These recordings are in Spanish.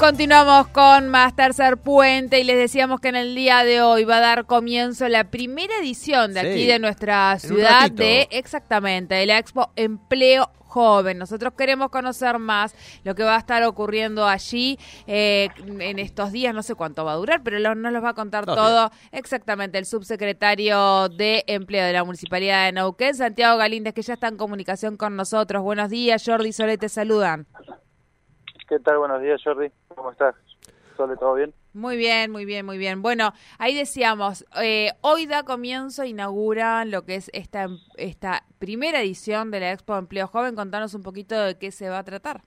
Continuamos con más Tercer Puente y les decíamos que en el día de hoy va a dar comienzo la primera edición de aquí de nuestra ciudad de exactamente de la Expo Empleo Joven. Nosotros queremos conocer más lo que va a estar ocurriendo allí eh, en estos días. No sé cuánto va a durar, pero lo- nos los va a contar todo exactamente el subsecretario de Empleo de la Municipalidad de Neuquén, Santiago Galíndez, que ya está en comunicación con nosotros. Buenos días, Jordi Solé, te saludan. ¿Qué tal? Buenos días, Jordi. ¿Cómo estás? ¿Sole, todo bien? Muy bien, muy bien, muy bien. Bueno, ahí decíamos, eh, hoy da comienzo, inaugura lo que es esta, esta primera edición de la Expo Empleo Joven. Contanos un poquito de qué se va a tratar.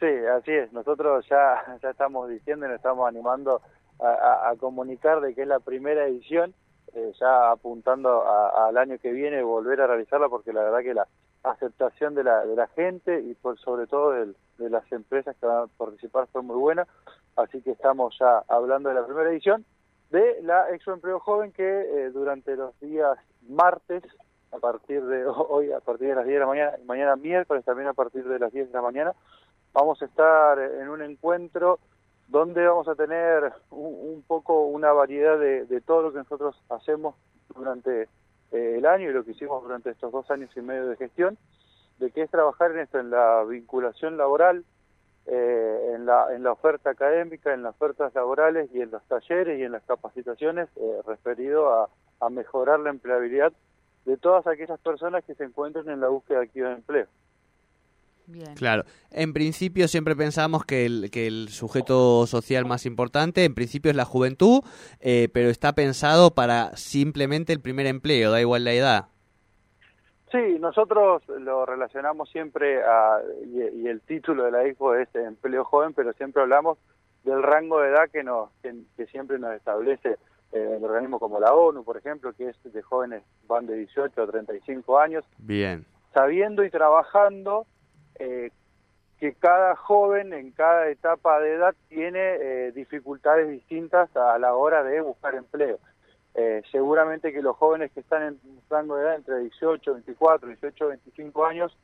Sí, así es. Nosotros ya, ya estamos diciendo y nos estamos animando a, a- a comunicar de que es la primera edición, eh, ya apuntando al año que viene volver a realizarla porque la verdad que la aceptación de la, de la gente y por sobre todo de las empresas que van a participar fue muy buena. Así que estamos ya hablando de la primera edición de la Expo Empleo Joven que eh, durante los días martes a partir de hoy, a partir de las 10 de la mañana, mañana miércoles también a partir de las 10 de la mañana, vamos a estar en un encuentro donde vamos a tener un, un poco una variedad de, de todo lo que nosotros hacemos durante eh, el año y lo que hicimos durante estos dos años y medio de gestión, de que es trabajar en esto, en la vinculación laboral, eh, en, la, en la oferta académica, en las ofertas laborales y en los talleres y en las capacitaciones eh, referido a, a mejorar la empleabilidad de todas aquellas personas que se encuentren en la búsqueda activa de empleo. Bien. Claro, en principio siempre pensamos que el, que el sujeto social más importante, en principio es la juventud, eh, pero está pensado para simplemente el primer empleo, da igual la edad. Sí, nosotros lo relacionamos siempre a, y, y el título de la expo es empleo joven, pero siempre hablamos del rango de edad que nos que, que siempre nos establece eh, el organismo como la ONU, por ejemplo, que es de jóvenes van de 18 a 35 años, Bien, sabiendo y trabajando eh, que cada joven en cada etapa de edad tiene eh, dificultades distintas a la hora de buscar empleo. Eh, seguramente que los jóvenes que están en un rango de edad entre 18, 24, 18, 25 años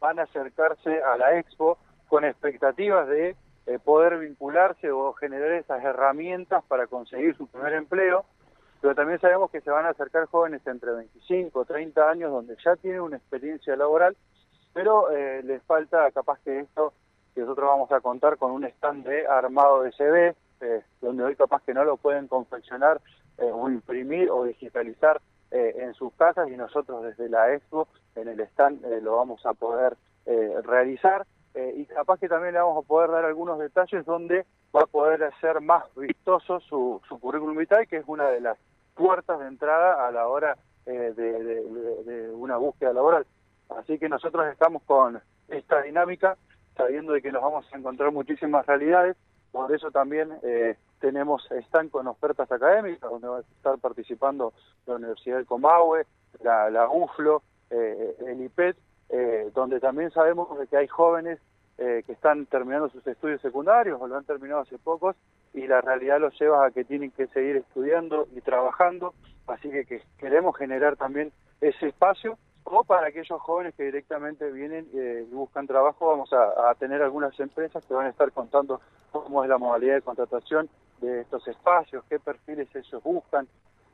van a acercarse a la expo con expectativas de eh, poder vincularse o generar esas herramientas para conseguir su primer empleo, pero también sabemos que se van a acercar jóvenes entre 25, 30 años donde ya tienen una experiencia laboral, pero eh, les falta capaz que esto que nosotros vamos a contar con un stand de armado de CV, eh, donde hoy capaz que no lo pueden confeccionar eh, o imprimir o digitalizar eh, en sus casas y nosotros desde la expo en el stand lo vamos a poder realizar y capaz que también le vamos a poder dar algunos detalles donde va a poder hacer más vistoso su, currículum vitae, que es una de las puertas de entrada a la hora de- de una búsqueda laboral. Así que nosotros estamos con esta dinámica, sabiendo de que nos vamos a encontrar muchísimas realidades, por eso también eh, tenemos están con ofertas académicas, donde va a estar participando la Universidad del Comahue, la, la UFLO, eh, el IPET, eh, donde también sabemos de que hay jóvenes eh, que están terminando sus estudios secundarios o lo han terminado hace pocos y la realidad los lleva a que tienen que seguir estudiando y trabajando, así que, que queremos generar también ese espacio o para aquellos jóvenes que directamente vienen eh, y buscan trabajo, vamos a, a tener algunas empresas que van a estar contando cómo es la modalidad de contratación de estos espacios, qué perfiles ellos buscan,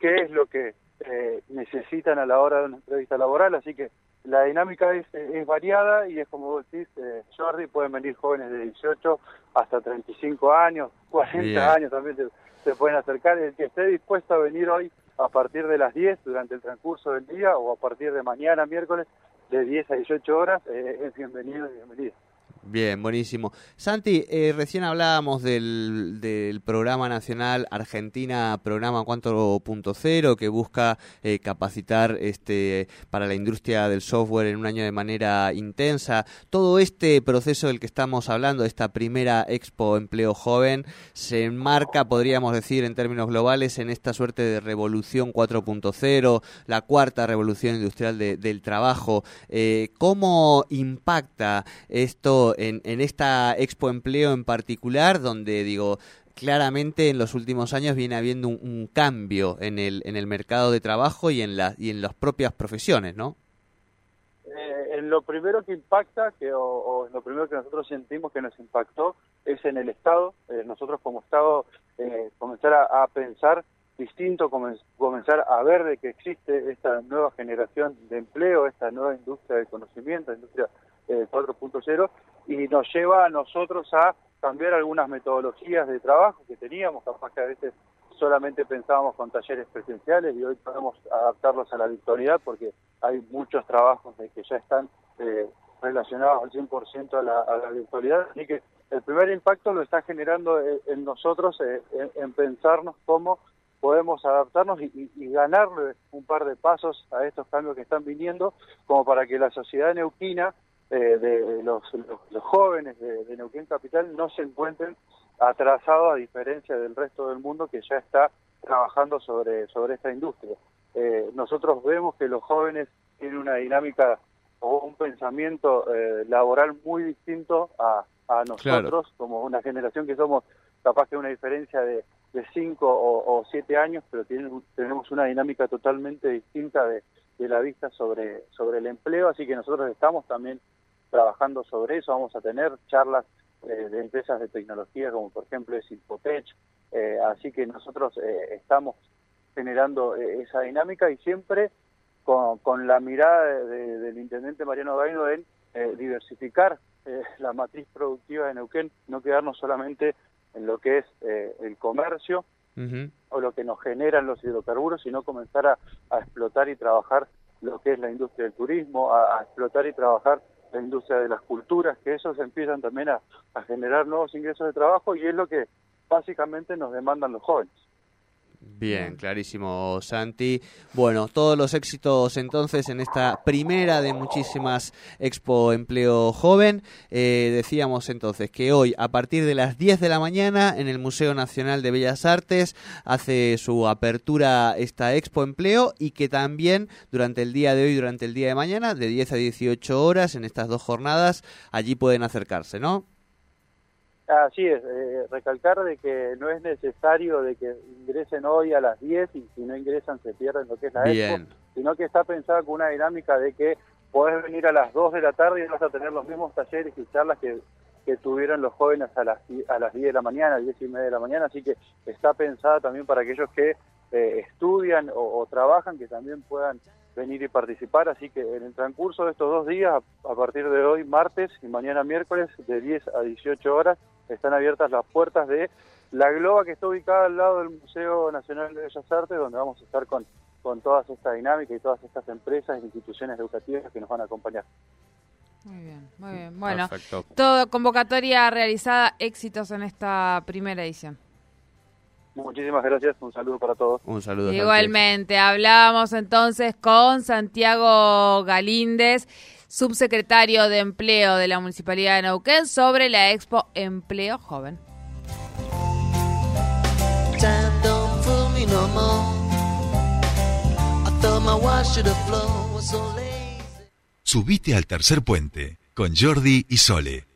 qué es lo que eh, necesitan a la hora de una entrevista laboral, así que la dinámica es, es variada y es como vos decís, eh, Jordi, pueden venir jóvenes de 18 hasta 35 años, 40 Bien. años también se, se pueden acercar, el que esté dispuesto a venir hoy a partir de las 10 durante el transcurso del día o a partir de mañana miércoles de 10 a 18 horas eh, es bienvenido y bienvenida. Bien, buenísimo. Santi, eh, recién hablábamos del, del, programa nacional Argentina Programa 4.0 que busca eh, capacitar este, para la industria del software en un año de manera intensa. Todo este proceso del que estamos hablando, esta primera Expo Empleo Joven, se enmarca, podríamos decir en términos globales, en esta suerte de revolución 4.0, la cuarta revolución industrial de, del trabajo. Eh, ¿Cómo impacta esto? En, esta Expo Empleo en particular, donde digo, claramente en los últimos años viene habiendo un, cambio en el, en el mercado de trabajo y en, la, y en las propias profesiones, ¿no? Eh, en lo primero que impacta, que, o, lo primero que nosotros sentimos que nos impactó, es en el Estado. Eh, nosotros como Estado eh, comenzar a, pensar distinto, comenzar a ver de que existe esta nueva generación de empleo, esta nueva industria de conocimiento, industria 4.0, y nos lleva a nosotros a cambiar algunas metodologías de trabajo que teníamos, capaz que a veces solamente pensábamos con talleres presenciales y hoy podemos adaptarlos a la virtualidad porque hay muchos trabajos que ya están eh, relacionados al 100% a la, a la virtualidad. Así que el primer impacto lo está generando eh, en nosotros, eh, en, pensarnos cómo podemos adaptarnos y, y, ganarle un par de pasos a estos cambios que están viniendo, como para que la sociedad neuquina eh, de los, los, jóvenes de, de, Neuquén Capital no se encuentren atrasados a diferencia del resto del mundo que ya está trabajando sobre, sobre esta industria. Eh, nosotros vemos que los jóvenes tienen una dinámica o un pensamiento eh, laboral muy distinto a, a nosotros, como una generación que somos capaz que una diferencia de, de cinco o, o siete años, pero tienen, tenemos una dinámica totalmente distinta de, de la vista sobre, sobre el empleo, así que nosotros estamos también trabajando sobre eso, vamos a tener charlas eh, de empresas de tecnología como por ejemplo es Infotech, eh, así que nosotros eh, estamos generando esa dinámica y siempre con, con la mirada del intendente Mariano Gaino en diversificar la matriz productiva de Neuquén, no quedarnos solamente en lo que es el comercio o lo que nos generan los hidrocarburos, sino comenzar a, a, explotar y trabajar lo que es la industria del turismo, a, a explotar y trabajar la industria de las culturas, que esos empiezan también a, generar nuevos ingresos de trabajo y es lo que básicamente nos demandan los jóvenes. Bien, clarísimo, Santi. Bueno, todos los éxitos entonces en esta primera de muchísimas Expo Empleo Joven. Eh, decíamos entonces que hoy, a partir de las 10 de la mañana, en el Museo Nacional de Bellas Artes, hace su apertura esta Expo Empleo y que también durante el día de hoy, durante el día de mañana, de 10 a 18 horas, en estas dos jornadas, allí pueden acercarse, ¿no? Así es, eh, recalcar de que no es necesario de que ingresen hoy a las 10 y si no ingresan se pierden lo que es la expo, sino que está pensada con una dinámica de que podés venir a las 2 de la tarde y vas a tener los mismos talleres y charlas que, que tuvieron los jóvenes a las, a las 10 de la mañana, 10 y media de la mañana, así que está pensada también para aquellos que eh, estudian o, trabajan, que también puedan venir y participar, así que en el transcurso de estos dos días, a partir de hoy martes y mañana miércoles, de 10 a 18 horas, están abiertas las puertas de la Globa que está ubicada al lado del Museo Nacional de Bellas Artes, donde vamos a estar con, con todas estas dinámicas y todas estas empresas e instituciones educativas que nos van a acompañar. Muy bien, muy bien. Bueno, todo convocatoria realizada, éxitos en esta primera edición. Muchísimas gracias, un saludo para todos. Un saludo. Igualmente, hablamos entonces con Santiago Galíndez subsecretario de Empleo de la Municipalidad de Neuquén, sobre la Expo Empleo Joven. Subite al tercer puente con Jordi y Sole.